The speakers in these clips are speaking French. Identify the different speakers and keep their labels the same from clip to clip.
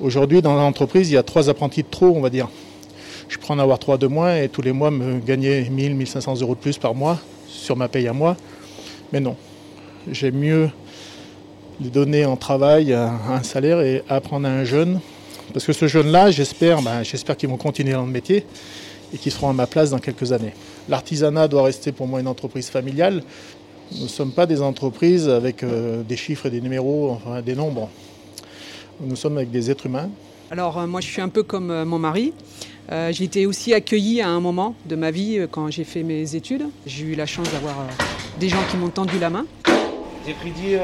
Speaker 1: Aujourd'hui, dans l'entreprise, il y a trois apprentis de trop, on va dire. Je prends en avoir trois de moins et tous les mois me gagner 1000, 1500 euros de plus par mois sur ma paye à moi. Mais non, j'aime mieux les donner en travail un salaire et apprendre à un jeune. Parce que ce jeune-là, j'espère, ben, j'espère qu'ils vont continuer dans le métier et qu'ils seront à ma place dans quelques années. L'artisanat doit rester pour moi une entreprise familiale. Nous ne sommes pas des entreprises avec euh, des chiffres et des numéros, enfin des nombres. Nous sommes avec des êtres humains.
Speaker 2: Alors euh, moi je suis un peu comme euh, mon mari. j'ai été aussi accueillie à un moment de ma vie quand j'ai fait mes études. J'ai eu la chance d'avoir des gens qui m'ont tendu la main.
Speaker 3: J'ai pris 10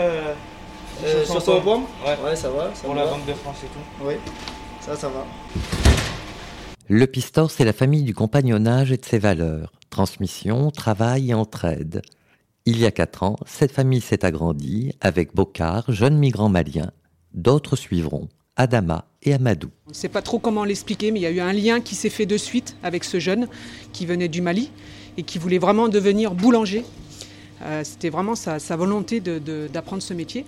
Speaker 4: sur son pomme ouais. ça va.
Speaker 3: pour la Banque de France et tout.
Speaker 4: Oui, ça, ça va.
Speaker 5: Le Pistor, c'est la famille du compagnonnage et de ses valeurs. Transmission, travail et entraide. Il y a quatre ans, cette famille s'est agrandie avec Bocard, jeune migrant malien, D'autres suivront, Adama et Amadou.
Speaker 2: On ne sait pas trop comment l'expliquer, mais il y a eu un lien qui s'est fait de suite avec ce jeune qui venait du Mali et qui voulait vraiment devenir boulanger. Euh, c'était vraiment sa, volonté d'apprendre ce métier.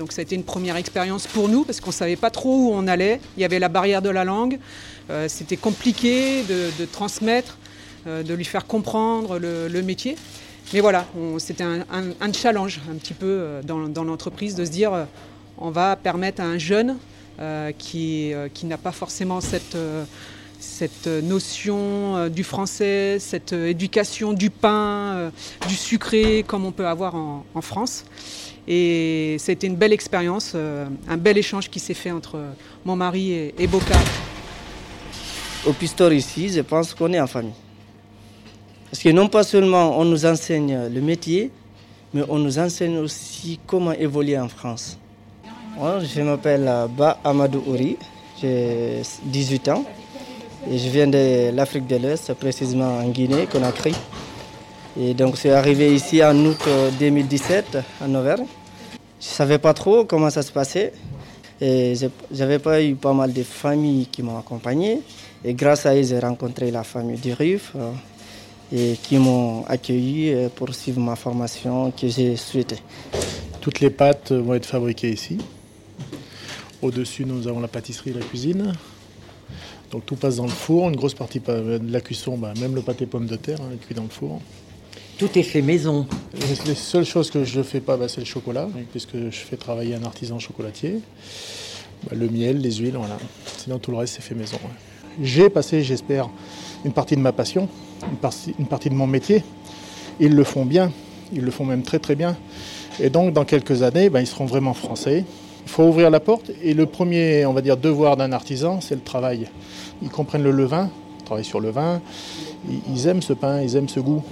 Speaker 2: Donc ça a été une première expérience pour nous parce qu'on ne savait pas trop où on allait. Il y avait la barrière de la langue. Euh, c'était compliqué de, transmettre, euh, de lui faire comprendre le, métier. Mais voilà, c'était un, challenge un petit peu dans, dans l'entreprise de se dire on va permettre à un jeune euh, qui, euh, qui n'a pas forcément cette, euh, cette notion du français, cette éducation du pain, du sucré comme on peut avoir en, France. Et été une belle expérience, un bel échange qui s'est fait entre mon mari et, et.
Speaker 4: Au Pistor ici, je pense qu'on est en famille. Parce que non pas seulement on nous enseigne le métier, mais on nous enseigne aussi comment évoluer en France. Je m'appelle euh, Ba Amadou Ouri, j'ai 18 ans et je viens de l'Afrique de l'Est, précisément en Guinée, Conakry. Et donc je suis arrivé ici en août 2017 euh, en Auvergne. Je ne savais pas trop comment ça se passait et j'avais pas eu pas mal de familles qui m'ont accompagné. Et grâce à eux, j'ai rencontré la famille du RIF euh, et qui m'ont accueilli pour suivre ma formation que j'ai souhaitée.
Speaker 1: Toutes les pâtes vont être fabriquées ici. Au-dessus, nous avons la pâtisserie et la cuisine. Donc tout passe dans le four. Une grosse partie de la cuisson, bah, même le pâté pomme de terre, hein, est cuit dans le four.
Speaker 5: Tout est fait maison.
Speaker 1: Les seules choses que je ne fais pas, bah, c'est le chocolat, puisque je fais travailler un artisan chocolatier. Bah, le miel, les huiles, voilà. Sinon, tout le reste, c'est fait maison. J'ai passé, j'espère, une partie de ma passion, une partie, une partie de mon métier. Ils le font bien, ils le font même très très bien. Et donc, dans quelques années, ils seront vraiment français. Faut ouvrir la porte et le premier, on va dire, devoir d'un artisan, c'est le travail. Ils comprennent le levain, travaillent sur le vin, ils aiment ce pain, ils aiment ce goût.